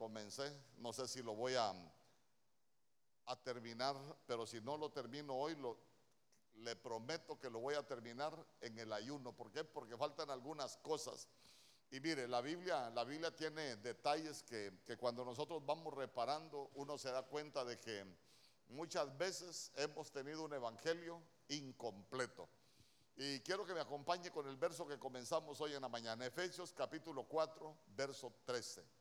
comencé. No sé si lo voy a, terminar, pero si no lo termino hoy, le prometo que lo voy a terminar en el ayuno. ¿Por qué? Porque faltan algunas cosas. Y mire, la Biblia, la Biblia tiene detalles que, que cuando nosotros vamos reparando, uno se da cuenta de que muchas veces hemos tenido un evangelio incompleto. Y quiero que me acompañe con el verso que comenzamos hoy en la mañana, Efesios capítulo 4, verso 13.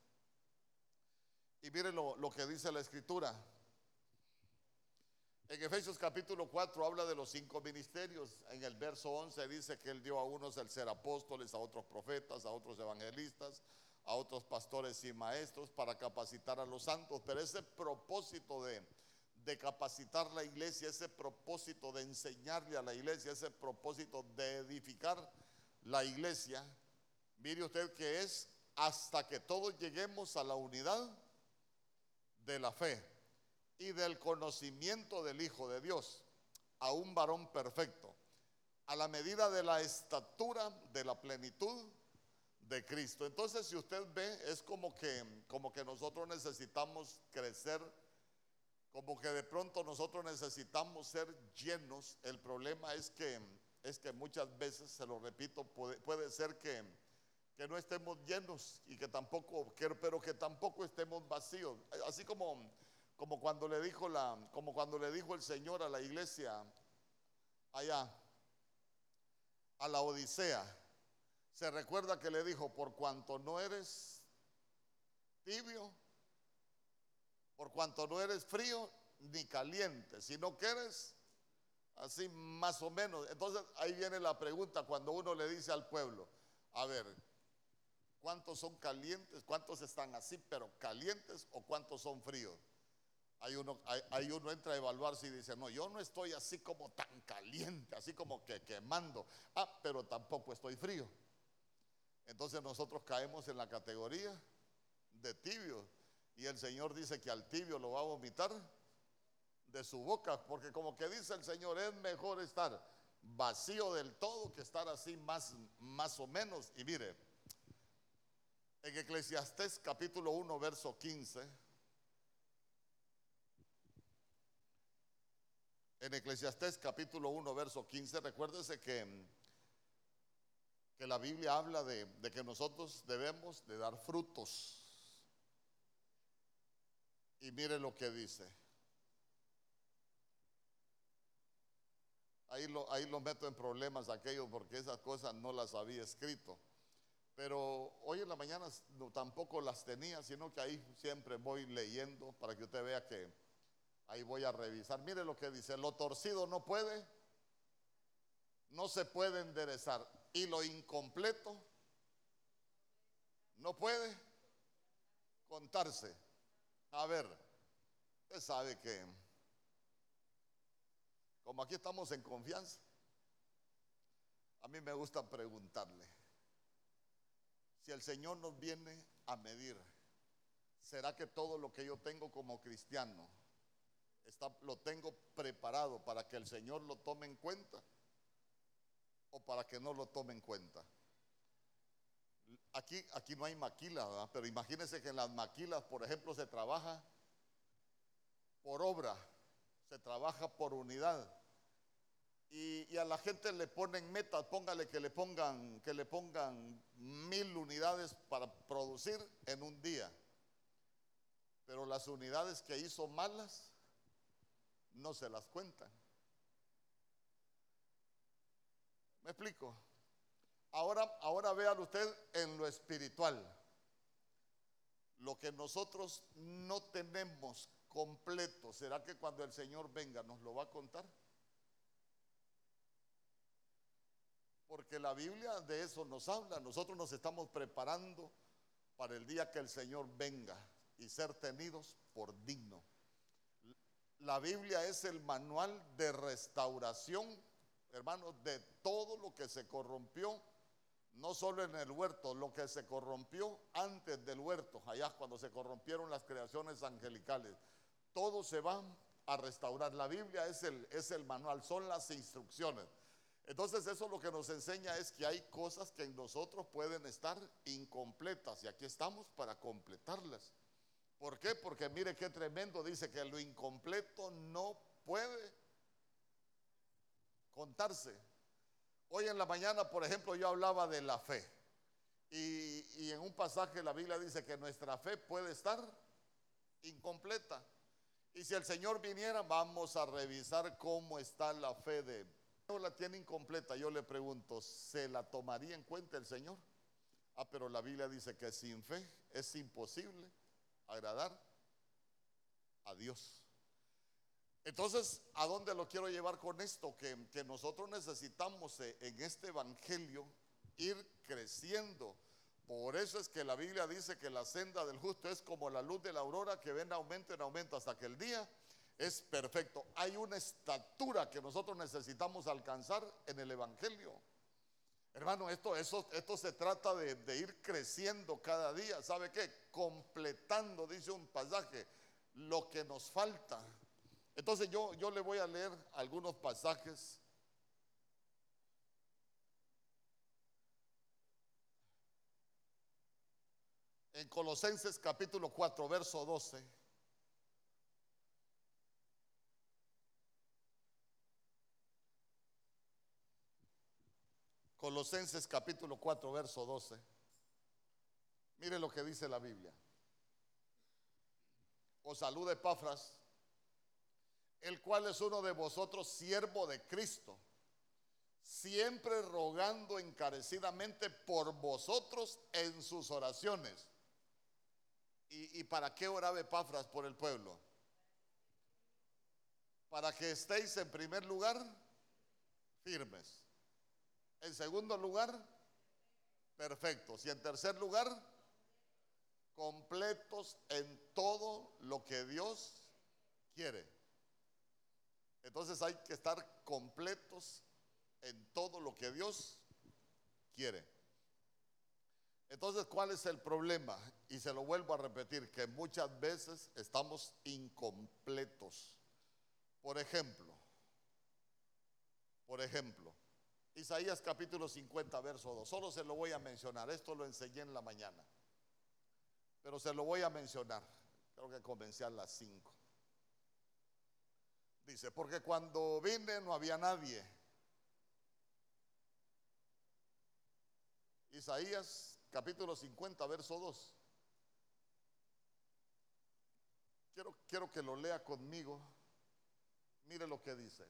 Y mire lo, que dice la escritura. En Efesios capítulo 4 habla de los cinco ministerios. En el verso 11 dice que él dio a unos el ser apóstoles, a otros profetas, a otros evangelistas, a otros pastores y maestros para capacitar a los santos. Pero ese propósito de capacitar la iglesia, ese propósito de enseñarle a la iglesia, ese propósito de edificar la iglesia, mire usted que es hasta que todos lleguemos a la unidad de la fe y del conocimiento del Hijo de Dios, a un varón perfecto, a la medida de la estatura de la plenitud de Cristo. Entonces, si usted ve, es como que, como que nosotros necesitamos crecer, como que de pronto nosotros necesitamos ser llenos. El problema es que, es que muchas veces, se lo repito, puede, puede ser que, que no estemos llenos y que tampoco, pero que tampoco estemos vacíos. Así como como cuando le dijo la, como cuando le dijo el Señor a la iglesia allá, a la Odisea. Se recuerda que le dijo, por cuanto no eres tibio, por cuanto no eres frío ni caliente, sino que eres así más o menos. Entonces ahí viene la pregunta cuando uno le dice al pueblo, a ver, ¿cuántos son calientes? ¿Cuántos están así pero calientes o cuántos son fríos? Hay uno, hay, uno entra a evaluarse y dice, no, yo no estoy así como tan caliente, así como que quemando. Ah, pero tampoco estoy frío. Entonces nosotros caemos en la categoría de tibio. Y el Señor dice que al tibio lo va a vomitar de su boca, porque como que dice el Señor, es mejor estar vacío del todo que estar así más, más o menos. Y mire, en Eclesiastés capítulo 1, verso 15 en Eclesiastés capítulo 1, verso 15, recuérdese que, que la Biblia habla de, que nosotros debemos de dar frutos. Y mire lo que dice. Ahí lo, ahí lo meto en problemas aquellos porque esas cosas no las había escrito. Pero hoy en la mañana no, tampoco las tenía, sino que ahí siempre voy leyendo para que usted vea que Ahí voy a revisar. Mire lo que dice, lo torcido no puede, no se puede enderezar. Y lo incompleto no puede contarse. A ver, usted sabe que, como aquí estamos en confianza, a mí me gusta preguntarle, si el Señor nos viene a medir, ¿será que todo lo que yo tengo como cristiano lo tengo preparado para que el Señor lo tome en cuenta o para que no lo tome en cuenta. Aquí, aquí no hay maquila, pero imagínense que en las maquilas, por ejemplo, se trabaja por obra, se trabaja por unidad. Y, a la gente le ponen metas, póngale que le pongan, que le pongan mil unidades para producir en un día. Pero las unidades que hizo malas, no se las cuentan. ¿Me explico? Ahora, ahora vean usted en lo espiritual. Lo que nosotros no tenemos completo, ¿será que cuando el Señor venga nos lo va a contar? Porque la Biblia de eso nos habla. Nosotros nos estamos preparando para el día que el Señor venga y ser tenidos por digno. La Biblia es el manual de restauración, hermanos, de todo lo que se corrompió, no solo en el huerto, lo que se corrompió antes del huerto, allá cuando se corrompieron las creaciones angelicales. Todo se va a restaurar. La Biblia es el, es el manual, son las instrucciones. Entonces eso lo que nos enseña es que hay cosas que en nosotros pueden estar incompletas y aquí estamos para completarlas. ¿Por qué? Porque mire qué tremendo dice que lo incompleto no puede contarse. Hoy en la mañana, por ejemplo, yo hablaba de la fe. Y, y en un pasaje la Biblia dice que nuestra fe puede estar incompleta. Y si el Señor viniera, vamos a revisar cómo está la fe de la tiene incompleta. Yo le pregunto, ¿se la tomaría en cuenta el Señor? Ah, pero la Biblia dice que sin fe es imposible agradar a Dios. Entonces, ¿a dónde lo quiero llevar con esto? Que, nosotros necesitamos eh, en este Evangelio ir creciendo. Por eso es que la Biblia dice que la senda del justo es como la luz de la aurora que ven aumento en aumento hasta que el día es perfecto. Hay una estatura que nosotros necesitamos alcanzar en el Evangelio. Hermano, esto, esto, esto se trata de, de, ir creciendo cada día. ¿Sabe qué? Completando, dice un pasaje, lo que nos falta. Entonces yo, yo le voy a leer algunos pasajes. En Colosenses capítulo 4, verso 12. Colosenses capítulo 4, verso 12. Mire lo que dice la Biblia. Os saluda Epafras, el cual es uno de vosotros, siervo de Cristo, siempre rogando encarecidamente por vosotros en sus oraciones. ¿Y, y para qué oraba Epafras por el pueblo? Para que estéis en primer lugar firmes. En segundo lugar, perfectos. Y en tercer lugar, completos en todo lo que Dios quiere. Entonces hay que estar completos en todo lo que Dios quiere. Entonces, ¿cuál es el problema? Y se lo vuelvo a repetir, que muchas veces estamos incompletos. Por ejemplo, por ejemplo, Isaías capítulo 50, verso 2. Solo se lo voy a mencionar. Esto lo enseñé en la mañana. Pero se lo voy a mencionar. Creo que comencé a las 5. Dice, porque cuando vine no había nadie. Isaías capítulo 50, verso 2. Quiero, quiero que lo lea conmigo. Mire lo que dice.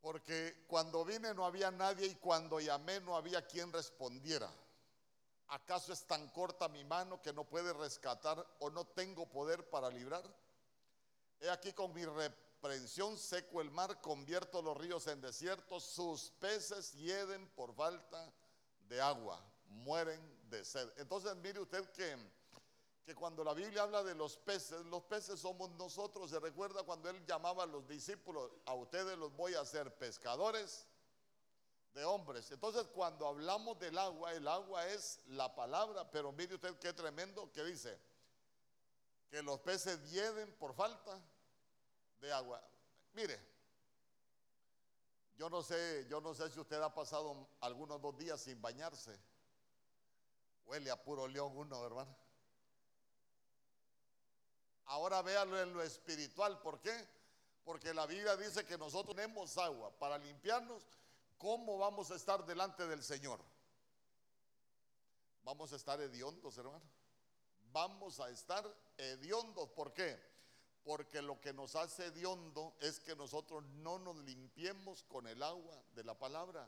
Porque cuando vine no había nadie y cuando llamé no había quien respondiera. ¿Acaso es tan corta mi mano que no puede rescatar o no tengo poder para librar? He aquí con mi reprensión seco el mar, convierto los ríos en desiertos, sus peces hieden por falta de agua, mueren de sed. Entonces mire usted que que cuando la Biblia habla de los peces, los peces somos nosotros. Se recuerda cuando él llamaba a los discípulos, a ustedes los voy a hacer pescadores de hombres. Entonces cuando hablamos del agua, el agua es la palabra, pero mire usted qué tremendo que dice, que los peces hieden por falta de agua. Mire, yo no sé, yo no sé si usted ha pasado algunos dos días sin bañarse. Huele a puro león uno, hermano. Ahora véalo en lo espiritual. ¿Por qué? Porque la Biblia dice que nosotros tenemos agua para limpiarnos. ¿Cómo vamos a estar delante del Señor? Vamos a estar hediondos, hermano. Vamos a estar hediondos. ¿Por qué? Porque lo que nos hace hediondo es que nosotros no nos limpiemos con el agua de la palabra.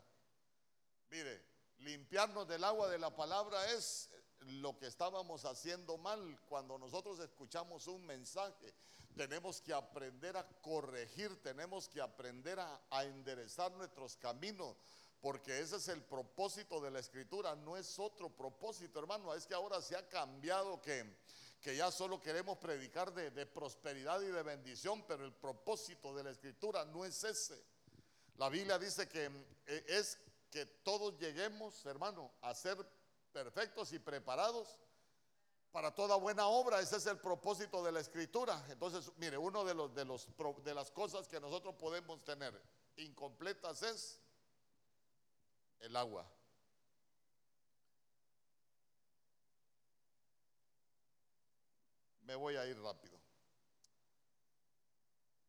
Mire, limpiarnos del agua de la palabra es lo que estábamos haciendo mal. Cuando nosotros escuchamos un mensaje, tenemos que aprender a corregir, tenemos que aprender a, enderezar nuestros caminos, porque ese es el propósito de la escritura, no es otro propósito, hermano, es que ahora se ha cambiado que, que ya solo queremos predicar de, de prosperidad y de bendición, pero el propósito de la escritura no es ese. La Biblia dice que eh, es que todos lleguemos, hermano, a ser perfectos y preparados para toda buena obra. Ese es el propósito de la escritura. Entonces, mire, uno de los de los de las cosas que nosotros podemos tener incompletas es el agua. me voy a ir rápido.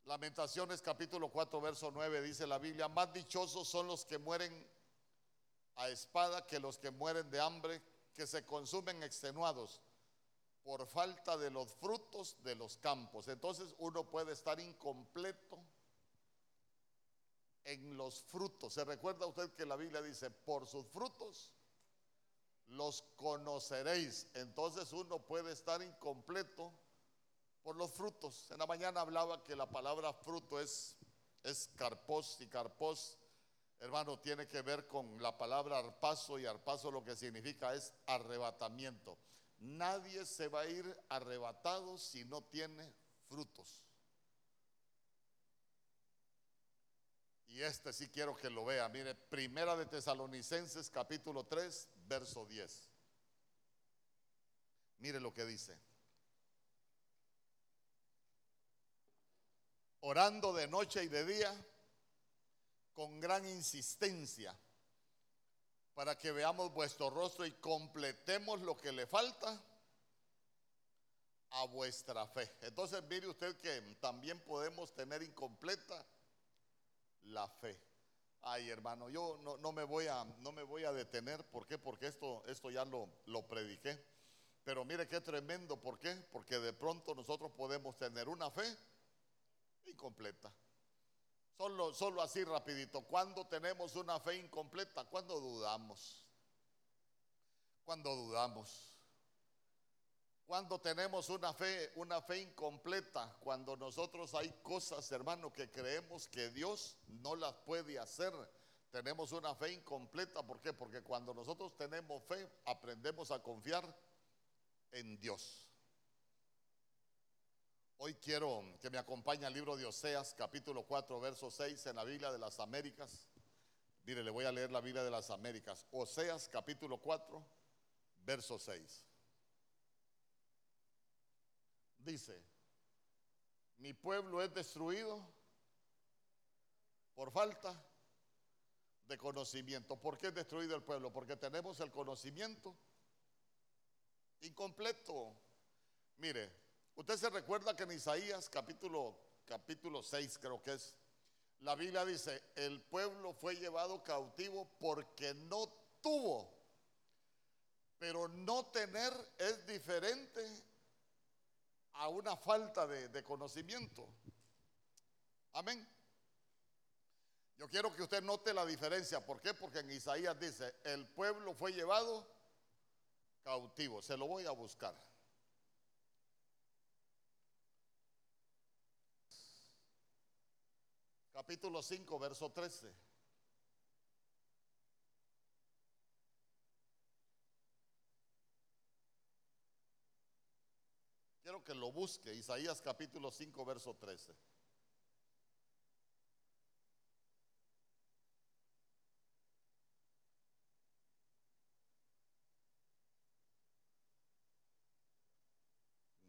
Lamentaciones capítulo 4, verso 9 dice la Biblia, más dichosos son los que mueren a espada que los que mueren de hambre, que se consumen extenuados por falta de los frutos de los campos. Entonces uno puede estar incompleto en los frutos. ¿Se recuerda usted que la Biblia dice, por sus frutos los conoceréis? Entonces uno puede estar incompleto por los frutos. En la mañana hablaba que la palabra fruto es, es carpos y carpos, hermano, tiene que ver con la palabra arpazo y arpazo lo que significa es arrebatamiento. Nadie se va a ir arrebatado si no tiene frutos. Y este sí quiero que lo vea. Mire, Primera de Tesalonicenses capítulo 3, verso 10. Mire lo que dice. orando de noche y de día con gran insistencia para que veamos vuestro rostro y completemos lo que le falta a vuestra fe. Entonces mire usted que también podemos tener incompleta la fe. Ay, hermano, yo no, me, voy a, no me voy a detener. ¿Por qué? Porque esto, esto ya lo, lo prediqué. Pero mire qué tremendo. ¿Por qué? Porque de pronto nosotros podemos tener una fe incompleta. Solo, solo así rapidito. Cuando tenemos una fe incompleta, cuando dudamos. Cuando dudamos. Cuando tenemos una fe, una fe incompleta, cuando nosotros hay cosas, hermano, que creemos que Dios no las puede hacer, tenemos una fe incompleta. ¿Por qué? Porque cuando nosotros tenemos fe, aprendemos a confiar en Dios. Hoy quiero que me acompañe al libro de Oseas, capítulo 4, verso 6, en la Biblia de las Américas. Mire, le voy a leer la Biblia de las Américas. Oseas, capítulo 4, verso 6. Dice, mi pueblo es destruido por falta de conocimiento. ¿Por qué es destruido el pueblo? Porque tenemos el conocimiento incompleto. Mire, Usted se recuerda que en Isaías capítulo, capítulo 6 creo que es, la Biblia dice, el pueblo fue llevado cautivo porque no tuvo. Pero no tener es diferente a una falta de, de conocimiento. Amén. Yo quiero que usted note la diferencia. ¿Por qué? Porque en Isaías dice, el pueblo fue llevado cautivo. Se lo voy a buscar. Capítulo 5, verso 13. Quiero que lo busque, Isaías capítulo 5, verso 13.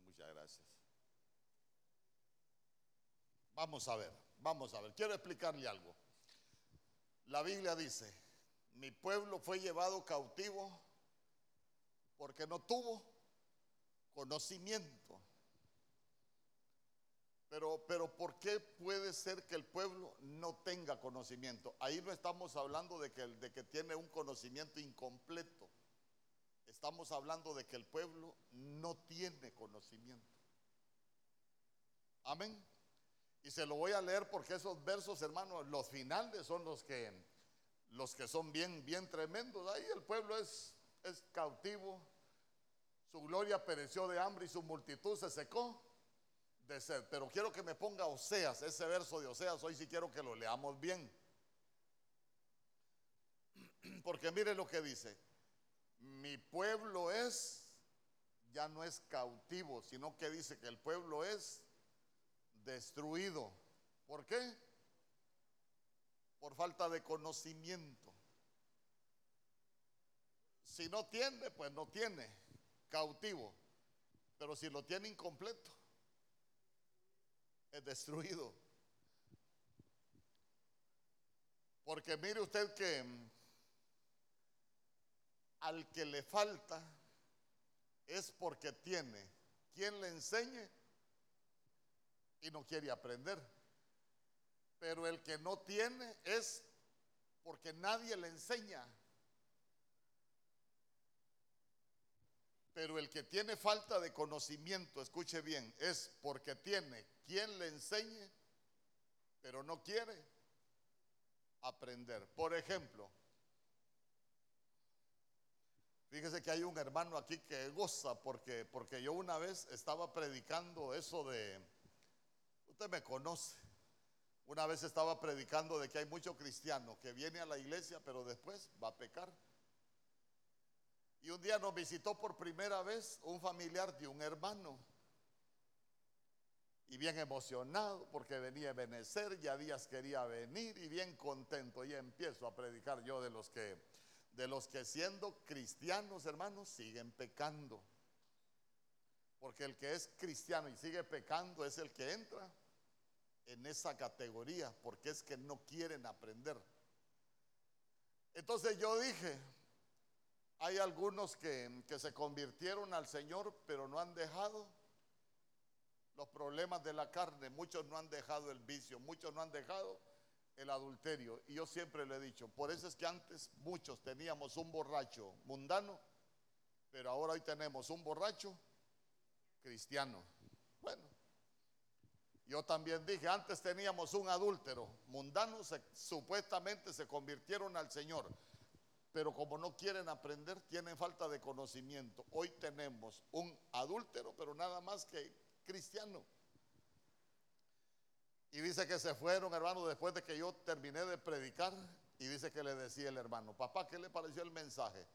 Muchas gracias. Vamos a ver. Vamos a ver, quiero explicarle algo. La Biblia dice, mi pueblo fue llevado cautivo porque no tuvo conocimiento. Pero, pero ¿por qué puede ser que el pueblo no tenga conocimiento? Ahí no estamos hablando de que, de que tiene un conocimiento incompleto. Estamos hablando de que el pueblo no tiene conocimiento. Amén. Y se lo voy a leer porque esos versos, hermanos, los finales son los que, los que son bien, bien tremendos. Ahí el pueblo es, es cautivo, su gloria pereció de hambre y su multitud se secó de sed. Pero quiero que me ponga Oseas, ese verso de Oseas, hoy sí quiero que lo leamos bien. Porque mire lo que dice, mi pueblo es, ya no es cautivo, sino que dice que el pueblo es destruido. ¿Por qué? Por falta de conocimiento. Si no tiene, pues no tiene, cautivo. Pero si lo tiene incompleto, es destruido. Porque mire usted que al que le falta es porque tiene quien le enseñe y no quiere aprender. Pero el que no tiene es porque nadie le enseña. Pero el que tiene falta de conocimiento, escuche bien, es porque tiene quien le enseñe, pero no quiere aprender. Por ejemplo, fíjese que hay un hermano aquí que goza porque, porque yo una vez estaba predicando eso de, usted me conoce, una vez estaba predicando de que hay mucho cristiano que viene a la iglesia, pero después va a pecar. Y un día nos visitó por primera vez un familiar de un hermano. Y bien emocionado porque venía a Benecer, ya días quería venir y bien contento. Y empiezo a predicar yo de los que, de los que siendo cristianos, hermanos, siguen pecando. Porque el que es cristiano y sigue pecando es el que entra en esa categoría, porque es que no quieren aprender. Entonces yo dije, hay algunos que, se convirtieron al Señor, pero no han dejado los problemas de la carne. Muchos no han dejado el vicio, muchos no han dejado el adulterio. Y yo siempre le he dicho, por eso es que antes muchos teníamos un borracho mundano, pero ahora hoy tenemos un borracho cristiano. Bueno, yo también dije, antes teníamos un adúltero mundano, supuestamente se convirtieron al Señor pero como no quieren aprender, tienen falta de conocimiento. Hoy tenemos un adúltero, pero nada más que cristiano. Y dice que se fueron, hermano, después de que yo terminé de predicar. Y dice que le decía el hermano, papá, ¿qué le pareció el mensaje?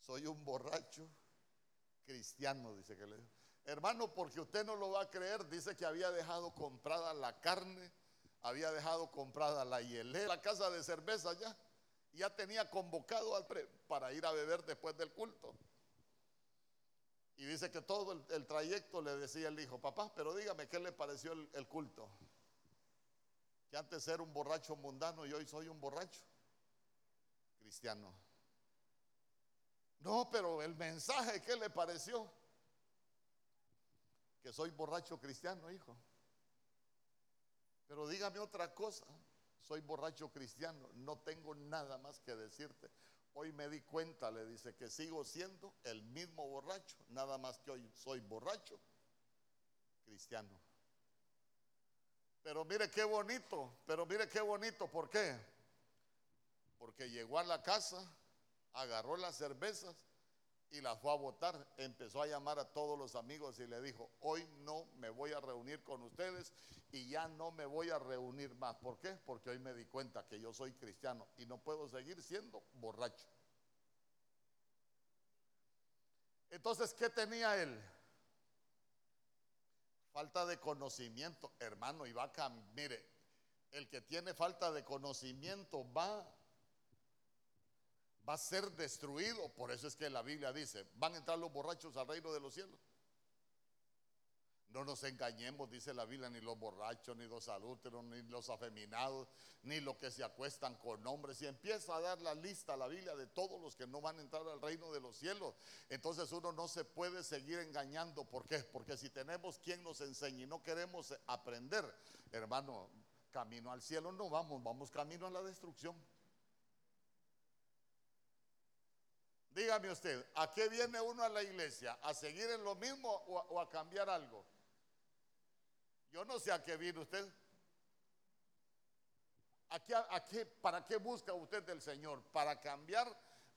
Soy un borracho cristiano, dice que le Hermano, porque usted no lo va a creer, dice que había dejado comprada la carne, había dejado comprada la hielera, la casa de cerveza ya ya tenía convocado al pre para ir a beber después del culto. Y dice que todo el, trayecto le decía el hijo, papá, pero dígame qué le pareció el, culto. Que antes era un borracho mundano y hoy soy un borracho cristiano. No, pero el mensaje, ¿qué le pareció? Que soy borracho cristiano, hijo. Pero dígame otra cosa soy borracho cristiano, no tengo nada más que decirte. Hoy me di cuenta, le dice, que sigo siendo el mismo borracho, nada más que hoy soy borracho cristiano. Pero mire qué bonito, pero mire qué bonito, ¿por qué? Porque llegó a la casa, agarró las cervezas y las fue a votar. Empezó a llamar a todos los amigos y le dijo, hoy no me voy a reunir con ustedes y ya no me voy a reunir más. ¿Por qué? Porque hoy me di cuenta que yo soy cristiano y no puedo seguir siendo borracho. Entonces, ¿qué tenía él? Falta de conocimiento, hermano, y va a Mire, el que tiene falta de conocimiento va va a ser destruido. Por eso es que la Biblia dice, van a entrar los borrachos al reino de los cielos. No nos engañemos, dice la Biblia, ni los borrachos, ni los adúlteros, ni los afeminados, ni los que se acuestan con hombres. Y empieza a dar la lista la Biblia de todos los que no van a entrar al reino de los cielos. Entonces uno no se puede seguir engañando. ¿Por qué? Porque si tenemos quien nos enseñe y no queremos aprender, hermano, camino al cielo no vamos, vamos camino a la destrucción. Dígame usted, ¿a qué viene uno a la iglesia? ¿A seguir en lo mismo o a, cambiar algo? Yo no sé a qué viene usted. ¿A qué, ¿Para qué busca usted del Señor? ¿Para cambiar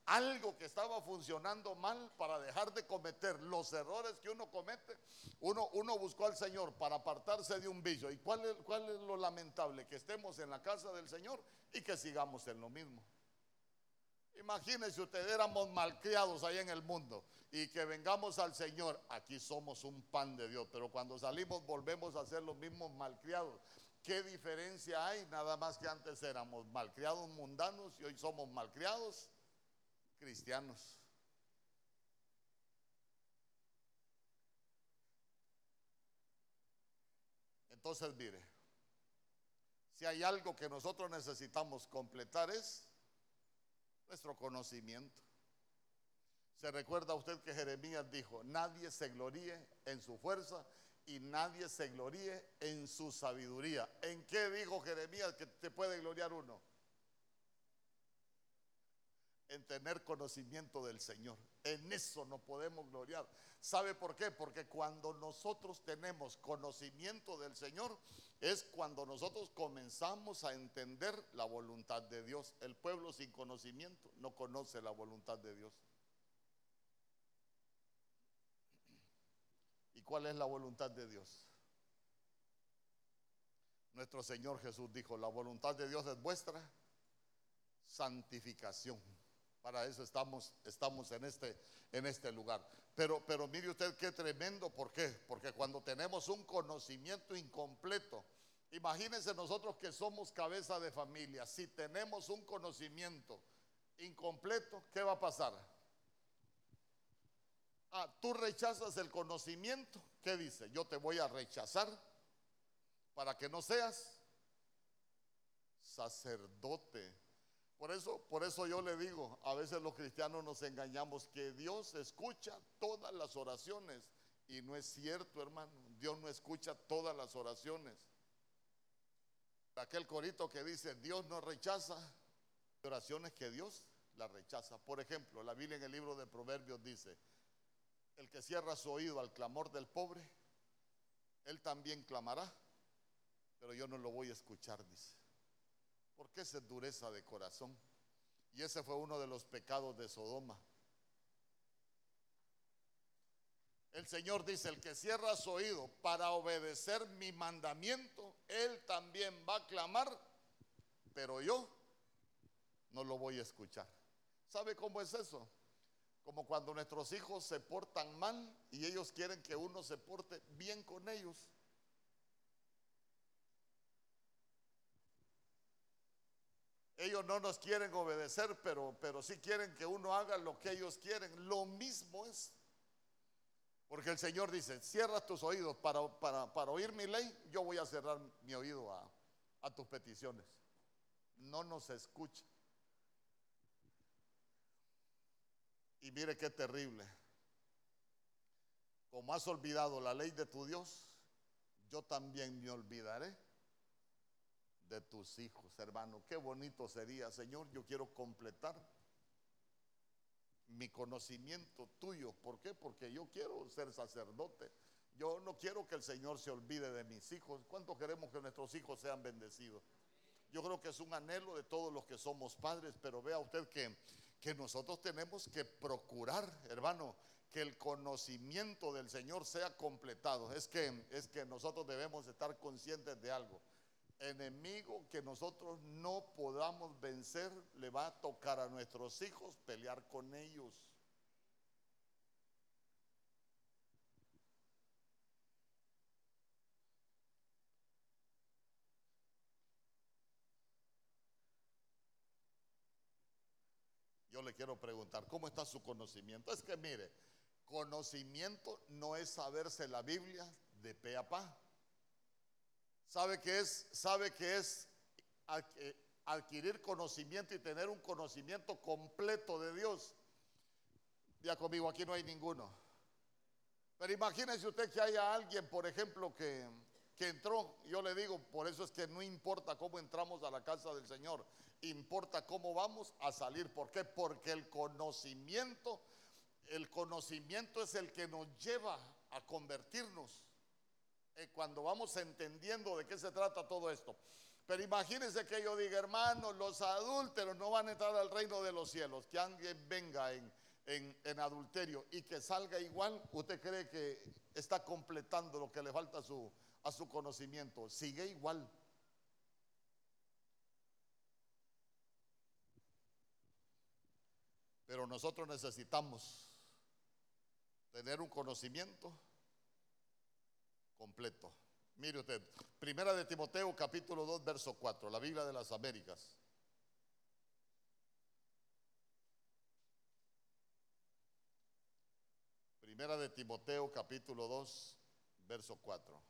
algo que estaba funcionando mal? ¿Para dejar de cometer los errores que uno comete? Uno, uno buscó al Señor para apartarse de un vicio. ¿Y cuál cuál es lo lamentable? Que estemos en la casa del Señor y que sigamos en lo mismo. Imagínense ustedes, éramos malcriados ahí en el mundo y que vengamos al Señor, aquí somos un pan de Dios, pero cuando salimos volvemos a ser los mismos malcriados. ¿Qué diferencia hay? Nada más que antes éramos malcriados mundanos y hoy somos malcriados cristianos. Entonces, mire, si hay algo que nosotros necesitamos completar es nuestro conocimiento. Se recuerda usted que Jeremías dijo, nadie se gloríe en su fuerza y nadie se gloríe en su sabiduría. ¿En qué dijo Jeremías que te puede gloriar uno? En tener conocimiento del Señor. En eso no podemos gloriar. ¿Sabe por qué? Porque cuando nosotros tenemos conocimiento del Señor, es cuando nosotros comenzamos a entender la voluntad de Dios. El pueblo sin conocimiento no conoce la voluntad de Dios. ¿Y cuál es la voluntad de Dios? Nuestro Señor Jesús dijo, la voluntad de Dios es vuestra santificación. Para eso estamos, estamos en, este, en este lugar. Pero, pero mire usted qué tremendo, ¿por qué? Porque cuando tenemos un conocimiento incompleto, imagínense nosotros que somos cabeza de familia, si tenemos un conocimiento incompleto, ¿qué va a pasar? Ah, tú rechazas el conocimiento. ¿Qué dice? Yo te voy a rechazar para que no seas sacerdote. Por eso, por eso yo le digo, a veces los cristianos nos engañamos que Dios escucha todas las oraciones y no es cierto, hermano. Dios no escucha todas las oraciones. Aquel corito que dice, Dios no rechaza oraciones que Dios las rechaza. Por ejemplo, la Biblia en el libro de Proverbios dice, el que cierra su oído al clamor del pobre, él también clamará, pero yo no lo voy a escuchar, dice. Porque esa es dureza de corazón. Y ese fue uno de los pecados de Sodoma. El Señor dice, el que cierra su oído para obedecer mi mandamiento, él también va a clamar, pero yo no lo voy a escuchar. ¿Sabe cómo es eso? Como cuando nuestros hijos se portan mal y ellos quieren que uno se porte bien con ellos. Ellos no nos quieren obedecer, pero, pero sí quieren que uno haga lo que ellos quieren. Lo mismo es. Porque el Señor dice, cierra tus oídos para, para, oír mi ley, yo voy a cerrar mi oído a, a tus peticiones. No nos escucha. Y mire qué terrible. Como has olvidado la ley de tu Dios, yo también me olvidaré de tus hijos, hermano. Qué bonito sería, Señor. Yo quiero completar mi conocimiento tuyo. ¿Por qué? Porque yo quiero ser sacerdote. Yo no quiero que el Señor se olvide de mis hijos. ¿Cuánto queremos que nuestros hijos sean bendecidos? Yo creo que es un anhelo de todos los que somos padres, pero vea usted que que nosotros tenemos que procurar, hermano, que el conocimiento del Señor sea completado. Es que, es que nosotros debemos estar conscientes de algo. Enemigo que nosotros no podamos vencer, le va a tocar a nuestros hijos pelear con ellos. le quiero preguntar, ¿cómo está su conocimiento? Es que mire, conocimiento no es saberse la Biblia de pe a pa. ¿Sabe que es, sabe que es adquirir conocimiento y tener un conocimiento completo de Dios? Ya conmigo, aquí no hay ninguno. Pero imagínese usted que haya alguien, por ejemplo, que, que entró, yo le digo, por eso es que no importa cómo entramos a la casa del Señor, importa cómo vamos a salir. ¿Por qué? Porque el conocimiento, el conocimiento es el que nos lleva a convertirnos. Eh, cuando vamos entendiendo de qué se trata todo esto. Pero imagínense que yo diga, hermanos, los adúlteros no van a entrar al reino de los cielos. Que alguien venga en, en, adulterio y que salga igual, ¿usted cree que está completando lo que le falta a su, a su conocimiento? Sigue igual. Pero nosotros necesitamos tener un conocimiento completo. Mire usted, Primera de Timoteo capítulo 2 verso 4, la Biblia de las Américas. Primera de Timoteo capítulo 2 verso 4.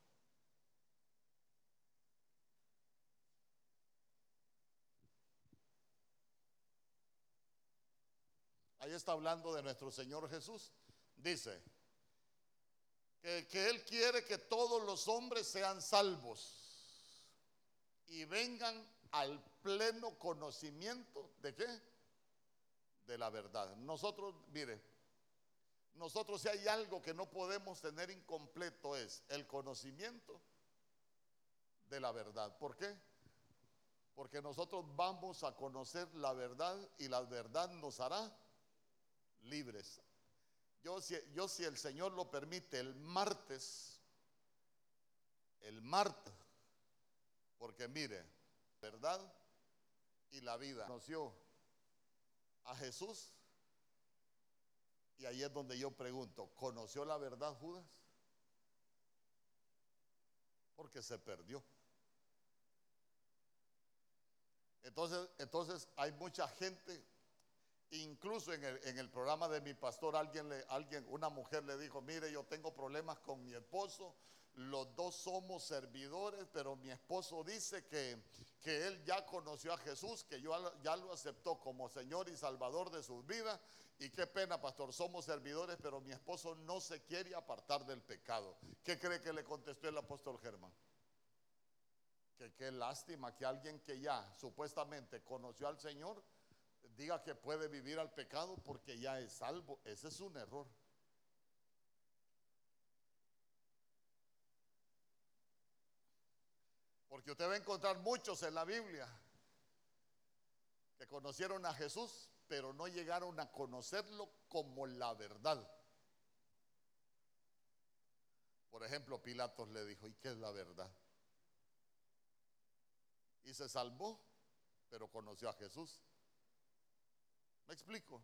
Ahí está hablando de nuestro Señor Jesús. Dice que, Él quiere que todos los hombres sean salvos y vengan al pleno conocimiento de qué? De la verdad. Nosotros, mire, nosotros si hay algo que no podemos tener incompleto es el conocimiento de la verdad. ¿Por qué? Porque nosotros vamos a conocer la verdad y la verdad nos hará libres. Yo si, yo si el Señor lo permite, el martes, el martes, porque mire, verdad y la vida. Conoció a Jesús y ahí es donde yo pregunto, ¿conoció la verdad Judas? Porque se perdió. Entonces, entonces hay mucha gente, incluso en el, programa de mi pastor, alguien, le, alguien, una mujer le dijo, mire, yo tengo problemas con mi esposo, los dos somos servidores, pero mi esposo dice que, que él ya conoció a Jesús, que yo ya lo aceptó como Señor y Salvador de sus vidas. Y qué pena, pastor, somos servidores, pero mi esposo no se quiere apartar del pecado. ¿Qué cree que le contestó el apóstol Germán? Que qué lástima que alguien que ya supuestamente conoció al Señor diga que puede vivir al pecado porque ya es salvo. Ese es un error. Porque usted va a encontrar muchos en la Biblia que conocieron a Jesús, pero no llegaron a conocerlo como la verdad. Por ejemplo, Pilatos le dijo, ¿y qué es la verdad? Y se salvó, pero conoció a Jesús. ¿Me explico?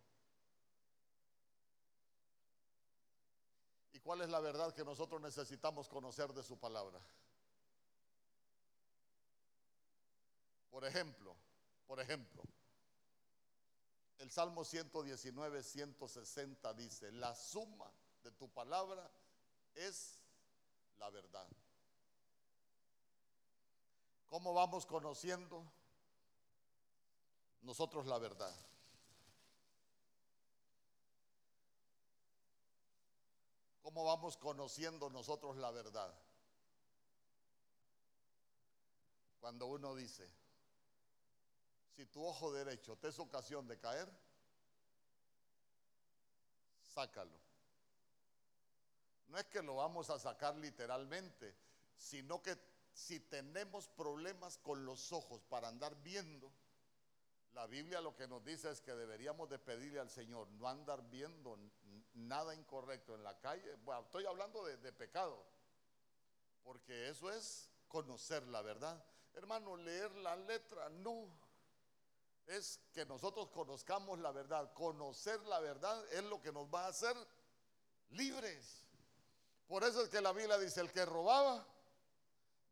¿Y cuál es la verdad que nosotros necesitamos conocer de su palabra? Por ejemplo, por ejemplo, el Salmo 119, 160 dice, la suma de tu palabra es la verdad. ¿Cómo vamos conociendo nosotros la verdad? ¿Cómo vamos conociendo nosotros la verdad? Cuando uno dice, si tu ojo derecho te es ocasión de caer, sácalo. No es que lo vamos a sacar literalmente, sino que si tenemos problemas con los ojos para andar viendo, la Biblia lo que nos dice es que deberíamos de pedirle al Señor no andar viendo nada incorrecto en la calle. Bueno, estoy hablando de, de pecado, porque eso es conocer la verdad. Hermano, leer la letra, no es que nosotros conozcamos la verdad. Conocer la verdad es lo que nos va a hacer libres. Por eso es que la Biblia dice, el que robaba,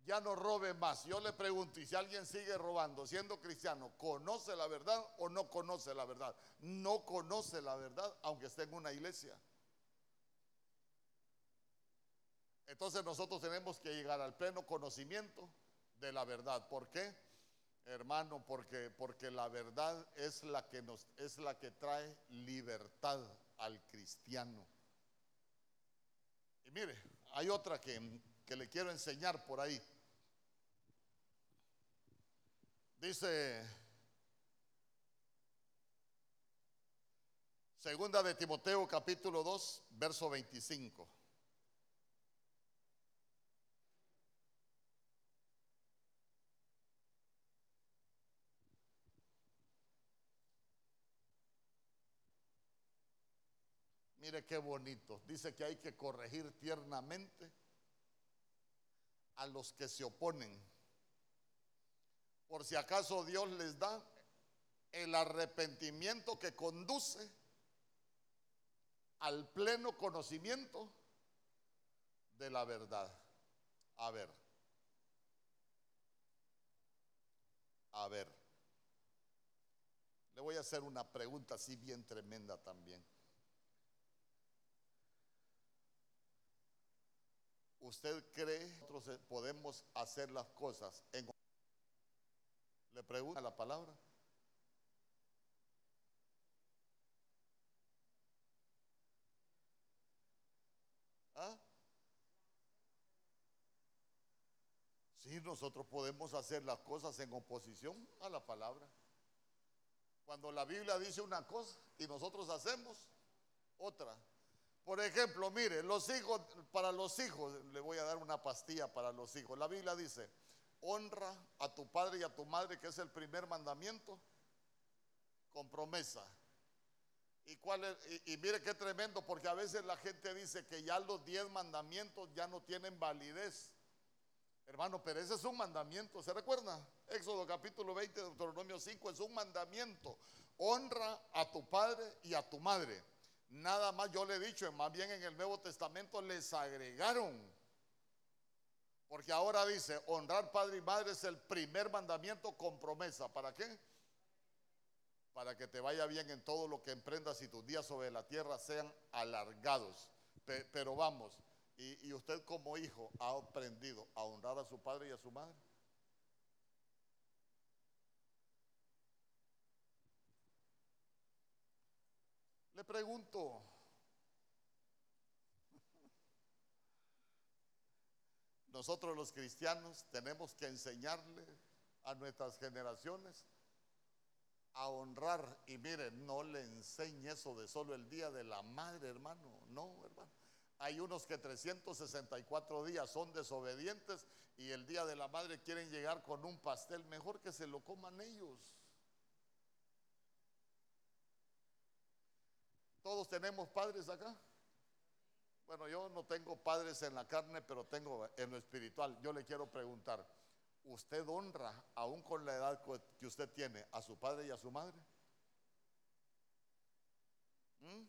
ya no robe más. Yo le pregunto, y si alguien sigue robando siendo cristiano, ¿conoce la verdad o no conoce la verdad? No conoce la verdad, aunque esté en una iglesia. Entonces nosotros tenemos que llegar al pleno conocimiento de la verdad. ¿Por qué? hermano, porque, porque la verdad es la que nos es la que trae libertad al cristiano. Y mire, hay otra que, que le quiero enseñar por ahí. Dice Segunda de Timoteo capítulo 2, verso 25. Mire qué bonito. Dice que hay que corregir tiernamente a los que se oponen. Por si acaso Dios les da el arrepentimiento que conduce al pleno conocimiento de la verdad. A ver. A ver. Le voy a hacer una pregunta así bien tremenda también. ¿Usted cree que nosotros podemos hacer las cosas en le pregunta la palabra? ¿Ah? Sí, nosotros podemos hacer las cosas en oposición a la palabra. Cuando la Biblia dice una cosa y nosotros hacemos otra. Por ejemplo, mire, los hijos, para los hijos, le voy a dar una pastilla para los hijos. La Biblia dice, honra a tu padre y a tu madre, que es el primer mandamiento, con promesa. ¿Y, cuál y, mire qué tremendo, porque a veces la gente dice que ya los diez mandamientos ya no tienen validez. Hermano, pero ese es un mandamiento, ¿se recuerda? Éxodo capítulo 20, Deuteronomio 5 es un mandamiento. Honra a tu padre y a tu madre. Nada más yo le he dicho, más bien en el Nuevo Testamento les agregaron. Porque ahora dice, honrar padre y madre es el primer mandamiento con promesa. ¿Para qué? Para que te vaya bien en todo lo que emprendas y tus días sobre la tierra sean alargados. Pero vamos, y, y usted como hijo ha aprendido a honrar a su padre y a su madre. Le pregunto, nosotros los cristianos tenemos que enseñarle a nuestras generaciones a honrar. Y miren, no le enseñe eso de solo el día de la madre, hermano. No, hermano. Hay unos que 364 días son desobedientes y el día de la madre quieren llegar con un pastel. Mejor que se lo coman ellos. ¿Todos tenemos padres acá? Bueno, yo no tengo padres en la carne, pero tengo en lo espiritual. Yo le quiero preguntar, ¿usted honra, aún con la edad que usted tiene, a su padre y a su madre? ¿Mm?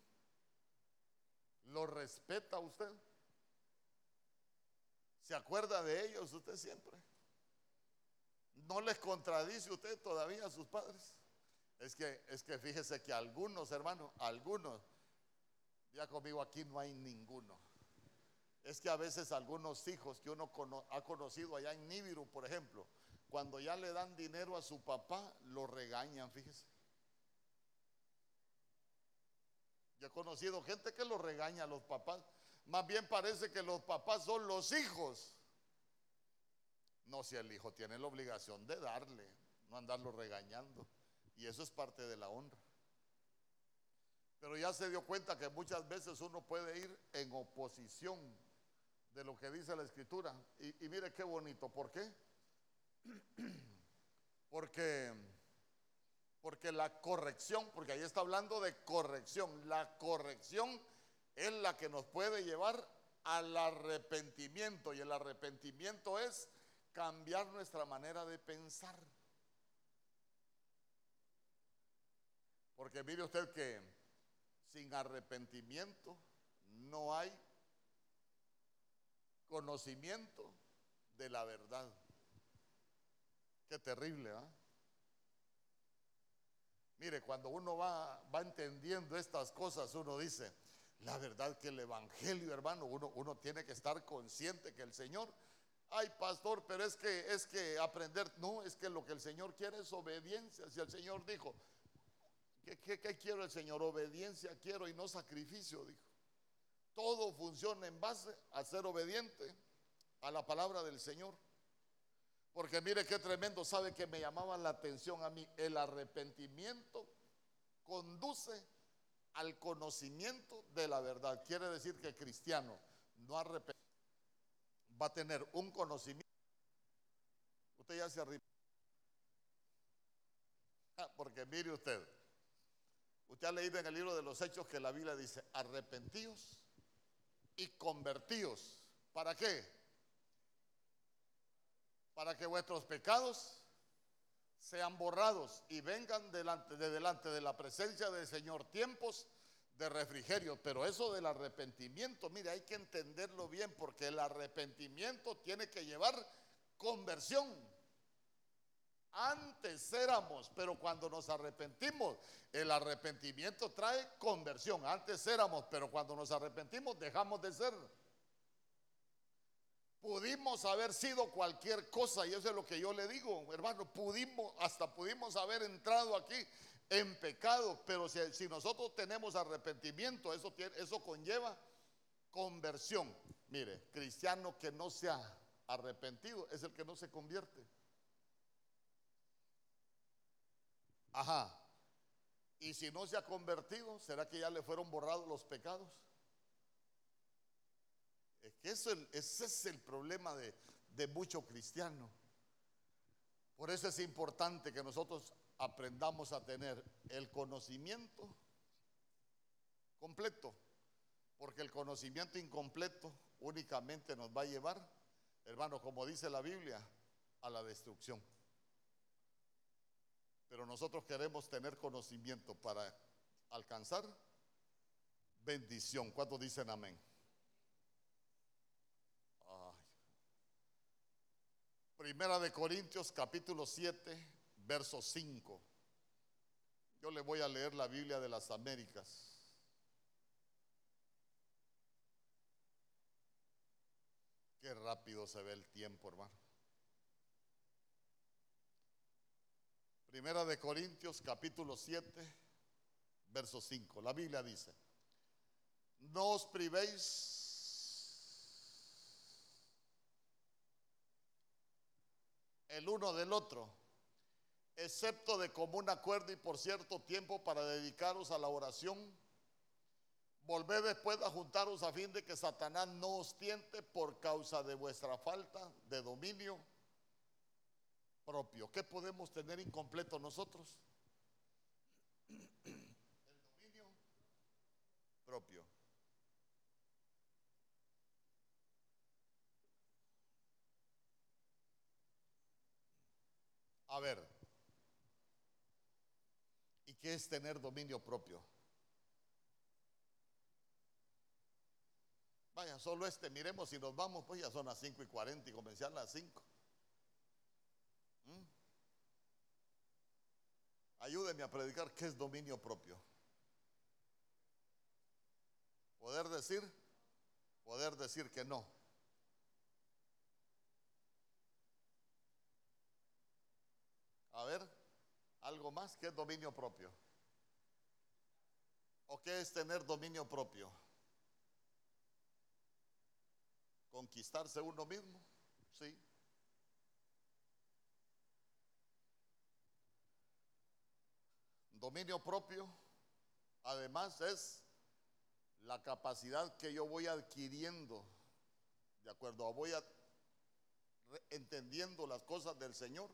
¿Lo respeta usted? ¿Se acuerda de ellos usted siempre? ¿No les contradice usted todavía a sus padres? Es que, es que fíjese que algunos, hermanos, algunos, ya conmigo aquí no hay ninguno. Es que a veces algunos hijos que uno ha conocido allá en Nibiru, por ejemplo, cuando ya le dan dinero a su papá, lo regañan, fíjese. Yo he conocido gente que lo regaña a los papás. Más bien parece que los papás son los hijos. No, si el hijo tiene la obligación de darle, no andarlo regañando. Y eso es parte de la honra. Pero ya se dio cuenta que muchas veces uno puede ir en oposición de lo que dice la escritura. Y, mire qué bonito. ¿Por qué? Porque, porque la corrección, porque ahí está hablando de corrección. La corrección es la que nos puede llevar al arrepentimiento. Y el arrepentimiento es cambiar nuestra manera de pensar. Porque mire usted que sin arrepentimiento no hay conocimiento de la verdad. Qué terrible, ¿ah? Mire, cuando uno va, va, entendiendo estas cosas, uno dice, la verdad que el Evangelio, hermano, uno, uno tiene que estar consciente que el Señor, ay pastor, pero es que, es que aprender, no, es que lo que el Señor quiere es obediencia. Si el Señor dijo, ¿Qué, quiero el Señor? Obediencia quiero y no sacrificio, dijo. Todo funciona en base a ser obediente a la palabra del Señor. Porque mire qué tremendo, sabe que me llamaba la atención a mí. El arrepentimiento conduce al conocimiento de la verdad. Quiere decir que cristiano no arrepentido va a tener un conocimiento. Usted ya se arrepintió. Ah, porque mire usted, Usted ha leído en el libro de los Hechos que la Biblia dice, arrepentíos y convertíos. ¿Para qué? Para que vuestros pecados sean borrados y vengan delante de delante de la presencia del Señor tiempos de refrigerio. Pero eso del arrepentimiento, mire, hay que entenderlo bien porque el arrepentimiento tiene que llevar conversión. Antes éramos, pero cuando nos arrepentimos, el arrepentimiento trae conversión. Antes éramos, pero cuando nos arrepentimos dejamos de ser. Pudimos haber sido cualquier cosa, y eso es lo que yo le digo, hermano, pudimos, hasta pudimos haber entrado aquí en pecado, pero si, nosotros tenemos arrepentimiento, eso, eso conlleva conversión. Mire, cristiano que no sea arrepentido es el que no se convierte. Ajá. Y si no se ha convertido, ¿será que ya le fueron borrados los pecados? Es que eso, ese es el problema de, de mucho cristiano. Por eso es importante que nosotros aprendamos a tener el conocimiento completo, porque el conocimiento incompleto únicamente nos va a llevar, hermano, como dice la Biblia, a la destrucción. Pero nosotros queremos tener conocimiento para alcanzar bendición. ¿Cuántos dicen amén? Primera de Corintios capítulo 7, verso 5. Yo le voy a leer la Biblia de las Américas. Qué rápido se ve el tiempo, hermano. Primera de Corintios capítulo 7, verso 5. La Biblia dice, no os privéis el uno del otro, excepto de común acuerdo y por cierto tiempo para dedicaros a la oración. Volved después a juntaros a fin de que Satanás no os tiente por causa de vuestra falta de dominio propio. ¿Qué podemos tener incompleto nosotros? El dominio propio. A ver, ¿y qué es tener dominio propio? Vaya, solo este, miremos si nos vamos, pues ya son las 5 y 40 y comenzar las 5. Ayúdeme a predicar qué es dominio propio. Poder decir, poder decir que no. A ver, algo más, ¿qué es dominio propio? ¿O qué es tener dominio propio? Conquistarse uno mismo, sí. Dominio propio, además, es la capacidad que yo voy adquiriendo, de acuerdo voy entendiendo las cosas del Señor,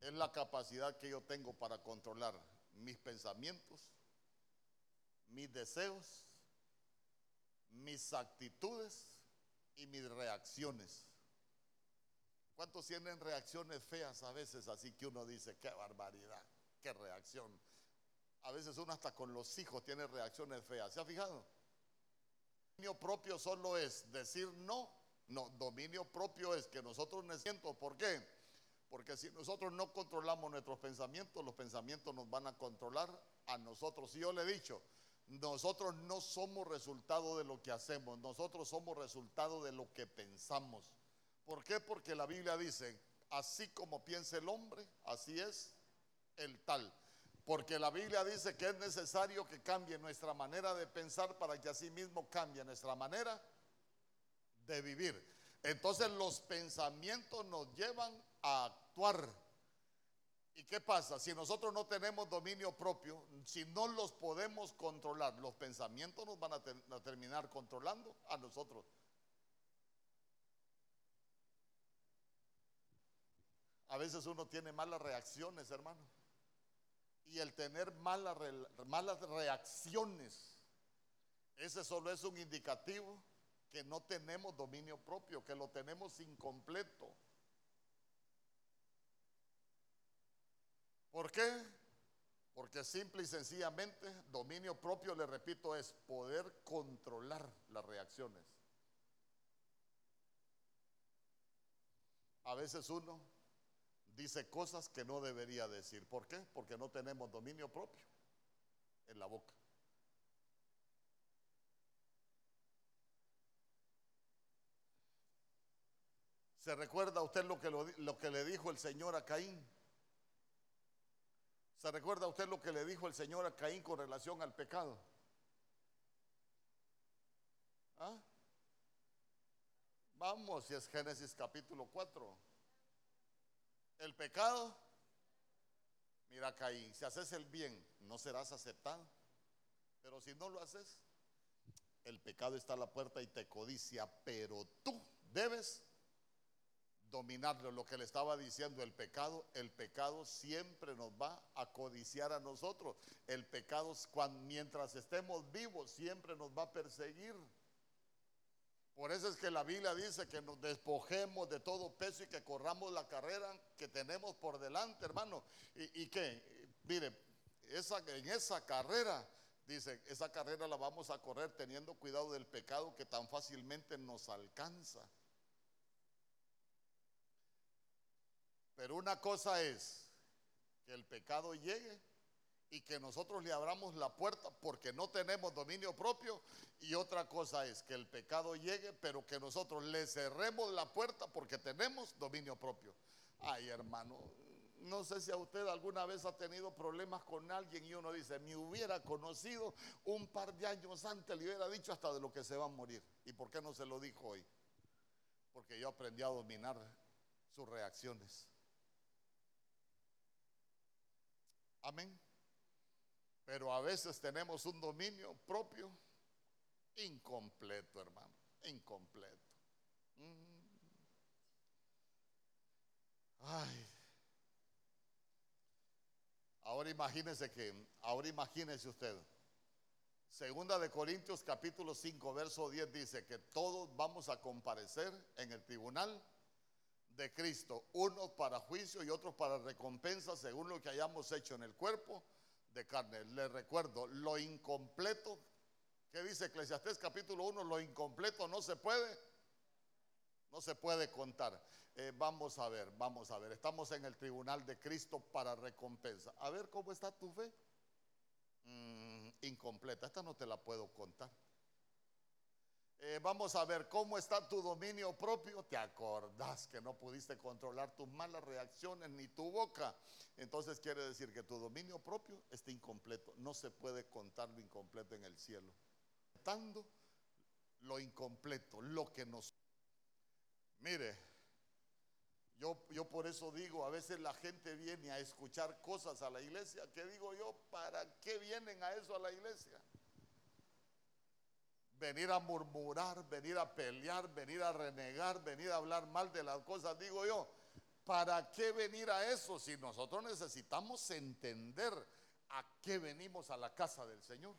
es la capacidad que yo tengo para controlar mis pensamientos, mis deseos, mis actitudes y mis reacciones. ¿Cuántos tienen reacciones feas a veces así que uno dice, qué barbaridad? Reacción. A veces uno hasta con los hijos tiene reacciones feas. ¿Se ha fijado? Dominio propio solo es decir no. No, dominio propio es que nosotros necesitamos. ¿Por qué? Porque si nosotros no controlamos nuestros pensamientos, los pensamientos nos van a controlar a nosotros. Y yo le he dicho, nosotros no somos resultado de lo que hacemos, nosotros somos resultado de lo que pensamos. ¿Por qué? Porque la Biblia dice, así como piensa el hombre, así es el tal. Porque la Biblia dice que es necesario que cambie nuestra manera de pensar para que así mismo cambie nuestra manera de vivir. Entonces los pensamientos nos llevan a actuar. ¿Y qué pasa? Si nosotros no tenemos dominio propio, si no los podemos controlar, los pensamientos nos van a, a terminar controlando a nosotros. A veces uno tiene malas reacciones, hermano y el tener malas, malas reacciones, ese solo es un indicativo que no tenemos dominio propio, que lo tenemos incompleto. ¿Por qué? Porque simple y sencillamente dominio propio, le repito, es poder controlar las reacciones. A veces uno dice cosas que no debería decir. ¿Por qué? Porque no tenemos dominio propio en la boca. ¿Se recuerda usted lo que, lo, que le dijo el Señor a Caín? ¿Se recuerda usted lo que le dijo el Señor a Caín con relación al pecado? ¿Ah? Vamos, si es Génesis capítulo 4. El pecado, mira Caín, si haces el bien, no serás aceptado. Pero si no lo haces, el pecado está a la puerta y te codicia, pero tú debes dominarlo. Lo que le estaba diciendo, el pecado, el pecado siempre nos va a codiciar a nosotros. El pecado, cuando, mientras estemos vivos, siempre nos va a perseguir. Por eso es que la Biblia dice que nos despojemos de todo peso y que corramos la carrera que tenemos por delante, hermano. Y, que, mire, en esa carrera, dice, esa carrera la vamos a correr teniendo cuidado del pecado que tan fácilmente nos alcanza. Pero una cosa es que el pecado llegue y que nosotros le abramos la puerta porque no tenemos dominio propio. Y otra cosa es que el pecado llegue, pero que nosotros le cerremos la puerta porque tenemos dominio propio. Ay, hermano, no sé si a usted alguna vez ha tenido problemas con alguien y uno dice, me hubiera conocido un par de años antes, le hubiera dicho hasta de lo que se va a morir. ¿Y por qué no se lo dijo hoy? Porque yo aprendí a dominar sus reacciones. Amén. Pero a veces tenemos un dominio propio incompleto, hermano, incompleto. Mm. Ay. Ahora imagínese que, ahora imagínese usted. Segunda de Corintios capítulo 5, verso 10 dice que todos vamos a comparecer en el tribunal de Cristo, unos para juicio y otros para recompensa según lo que hayamos hecho en el cuerpo de carne. Les recuerdo, lo incompleto, que dice Eclesiastés capítulo 1, lo incompleto no se puede, no se puede contar. Eh, vamos a ver, vamos a ver, estamos en el tribunal de Cristo para recompensa. A ver cómo está tu fe. Mm, incompleta, esta no te la puedo contar. Eh, vamos a ver cómo está tu dominio propio. Te acordás que no pudiste controlar tus malas reacciones ni tu boca. Entonces quiere decir que tu dominio propio está incompleto. No se puede contar lo incompleto en el cielo. Contando lo incompleto, lo que nos... Mire, yo, yo por eso digo, a veces la gente viene a escuchar cosas a la iglesia que digo yo, ¿para qué vienen a eso a la iglesia? Venir a murmurar, venir a pelear, venir a renegar, venir a hablar mal de las cosas, digo yo, ¿para qué venir a eso si nosotros necesitamos entender a qué venimos a la casa del Señor?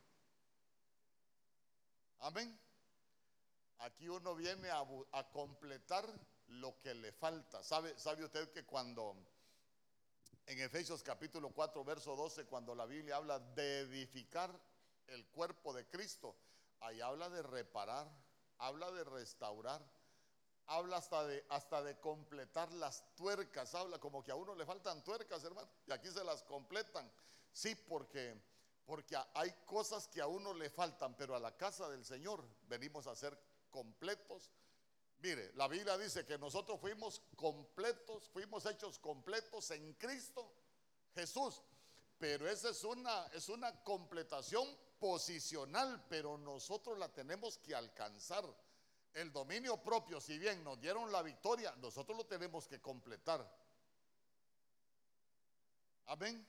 Amén. Aquí uno viene a, completar lo que le falta. ¿Sabe, ¿Sabe usted que cuando en Efesios capítulo 4, verso 12, cuando la Biblia habla de edificar el cuerpo de Cristo, Ahí habla de reparar, habla de restaurar, habla hasta de, hasta de completar las tuercas, habla como que a uno le faltan tuercas, hermano, y aquí se las completan. Sí, porque, porque hay cosas que a uno le faltan, pero a la casa del Señor venimos a ser completos. Mire, la Biblia dice que nosotros fuimos completos, fuimos hechos completos en Cristo Jesús. Pero esa es una, es una completación posicional, pero nosotros la tenemos que alcanzar. El dominio propio, si bien nos dieron la victoria, nosotros lo tenemos que completar. Amén.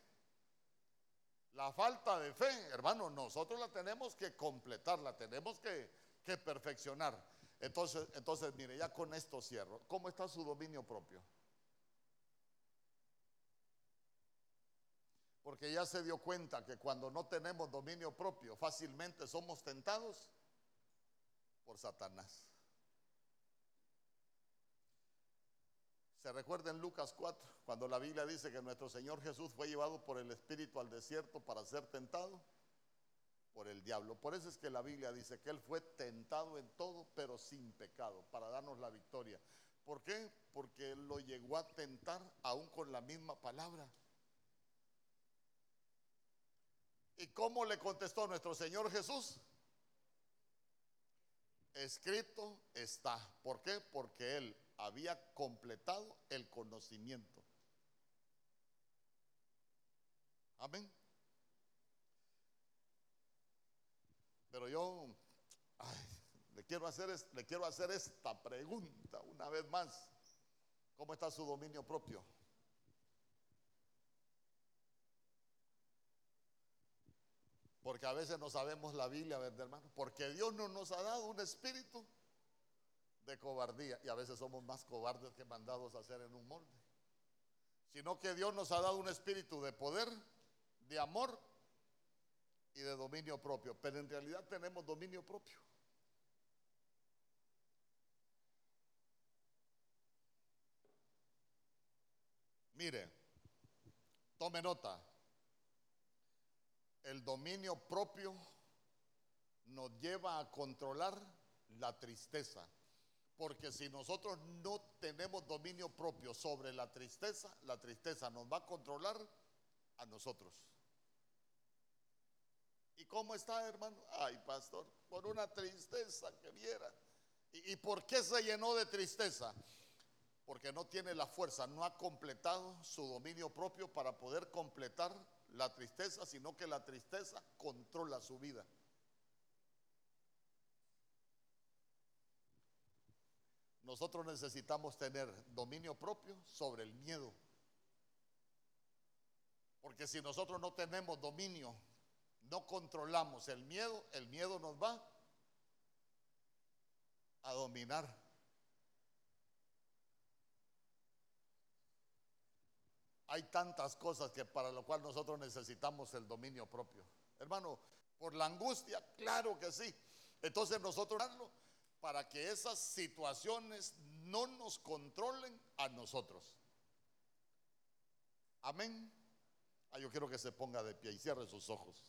La falta de fe, hermano, nosotros la tenemos que completar, la tenemos que, que perfeccionar. Entonces, entonces, mire, ya con esto cierro. ¿Cómo está su dominio propio? Porque ya se dio cuenta que cuando no tenemos dominio propio, fácilmente somos tentados por Satanás. Se recuerda en Lucas 4, cuando la Biblia dice que nuestro Señor Jesús fue llevado por el Espíritu al desierto para ser tentado por el diablo. Por eso es que la Biblia dice que Él fue tentado en todo, pero sin pecado, para darnos la victoria. ¿Por qué? Porque Él lo llegó a tentar aún con la misma palabra. ¿Y cómo le contestó nuestro Señor Jesús? Escrito está. ¿Por qué? Porque Él había completado el conocimiento. Amén. Pero yo, le quiero hacer, le quiero hacer esta pregunta una vez más. ¿Cómo está su dominio propio? Porque a veces no sabemos la Biblia, ¿verdad, hermano? Porque Dios no nos ha dado un espíritu de cobardía. Y a veces somos más cobardes que mandados a hacer en un molde. Sino que Dios nos ha dado un espíritu de poder, de amor y de dominio propio. Pero en realidad tenemos dominio propio. Mire, tome nota. El dominio propio nos lleva a controlar la tristeza. Porque si nosotros no tenemos dominio propio sobre la tristeza, la tristeza nos va a controlar a nosotros. ¿Y cómo está, hermano? Ay, pastor, por una tristeza que viera. ¿Y, ¿Y, por qué se llenó de tristeza? porque no tiene la fuerza, no ha completado su dominio propio para poder completar la tristeza, sino que la tristeza controla su vida. Nosotros necesitamos tener dominio propio sobre el miedo. Porque si nosotros no tenemos dominio, no controlamos el miedo, el miedo nos va a dominar. Hay tantas cosas que para lo cual nosotros necesitamos el dominio propio. Hermano, por la angustia, claro que sí. Entonces nosotros para que esas situaciones no nos controlen a nosotros. Amén. Ah, yo quiero que se ponga de pie y cierre sus ojos.